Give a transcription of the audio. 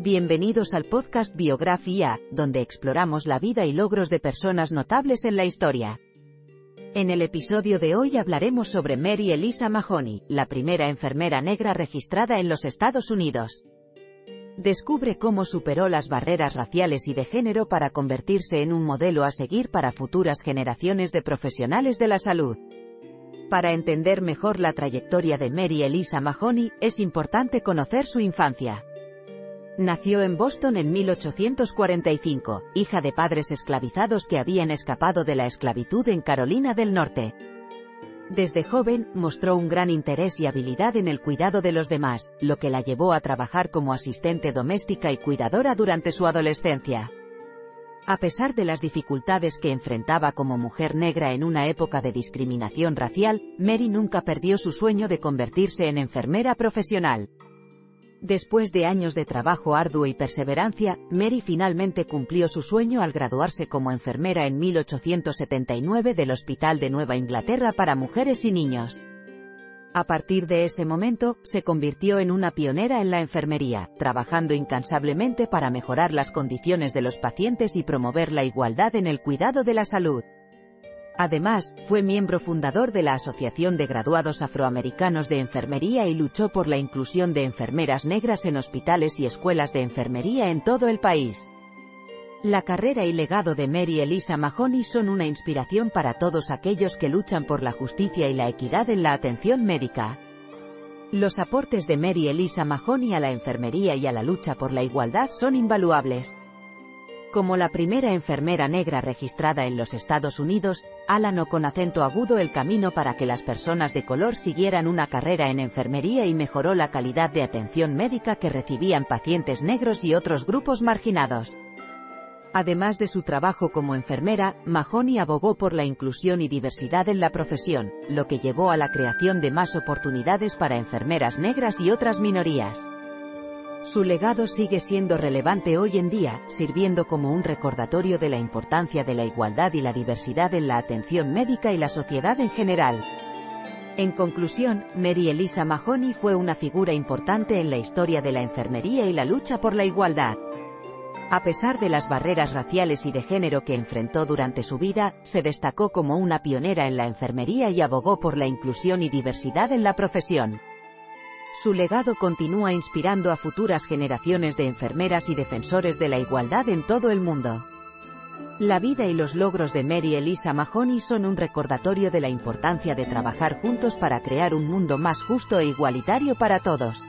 Bienvenidos al podcast Biografía, donde exploramos la vida y logros de personas notables en la historia. En el episodio de hoy hablaremos sobre Mary Elisa Mahoney, la primera enfermera negra registrada en los Estados Unidos. Descubre cómo superó las barreras raciales y de género para convertirse en un modelo a seguir para futuras generaciones de profesionales de la salud. Para entender mejor la trayectoria de Mary Elisa Mahoney, es importante conocer su infancia. Nació en Boston en 1845, hija de padres esclavizados que habían escapado de la esclavitud en Carolina del Norte. Desde joven, mostró un gran interés y habilidad en el cuidado de los demás, lo que la llevó a trabajar como asistente doméstica y cuidadora durante su adolescencia. A pesar de las dificultades que enfrentaba como mujer negra en una época de discriminación racial, Mary nunca perdió su sueño de convertirse en enfermera profesional. Después de años de trabajo arduo y perseverancia, Mary finalmente cumplió su sueño al graduarse como enfermera en 1879 del Hospital de Nueva Inglaterra para Mujeres y Niños. A partir de ese momento, se convirtió en una pionera en la enfermería, trabajando incansablemente para mejorar las condiciones de los pacientes y promover la igualdad en el cuidado de la salud. Además, fue miembro fundador de la Asociación de Graduados Afroamericanos de Enfermería y luchó por la inclusión de enfermeras negras en hospitales y escuelas de enfermería en todo el país. La carrera y legado de Mary Elisa Mahoney son una inspiración para todos aquellos que luchan por la justicia y la equidad en la atención médica. Los aportes de Mary Elisa Mahoney a la enfermería y a la lucha por la igualdad son invaluables. Como la primera enfermera negra registrada en los Estados Unidos, alanó con acento agudo el camino para que las personas de color siguieran una carrera en enfermería y mejoró la calidad de atención médica que recibían pacientes negros y otros grupos marginados. Además de su trabajo como enfermera, Mahoney abogó por la inclusión y diversidad en la profesión, lo que llevó a la creación de más oportunidades para enfermeras negras y otras minorías. Su legado sigue siendo relevante hoy en día, sirviendo como un recordatorio de la importancia de la igualdad y la diversidad en la atención médica y la sociedad en general. En conclusión, Mary Elisa Mahoney fue una figura importante en la historia de la enfermería y la lucha por la igualdad. A pesar de las barreras raciales y de género que enfrentó durante su vida, se destacó como una pionera en la enfermería y abogó por la inclusión y diversidad en la profesión. Su legado continúa inspirando a futuras generaciones de enfermeras y defensores de la igualdad en todo el mundo. La vida y los logros de Mary Elisa Mahoney son un recordatorio de la importancia de trabajar juntos para crear un mundo más justo e igualitario para todos.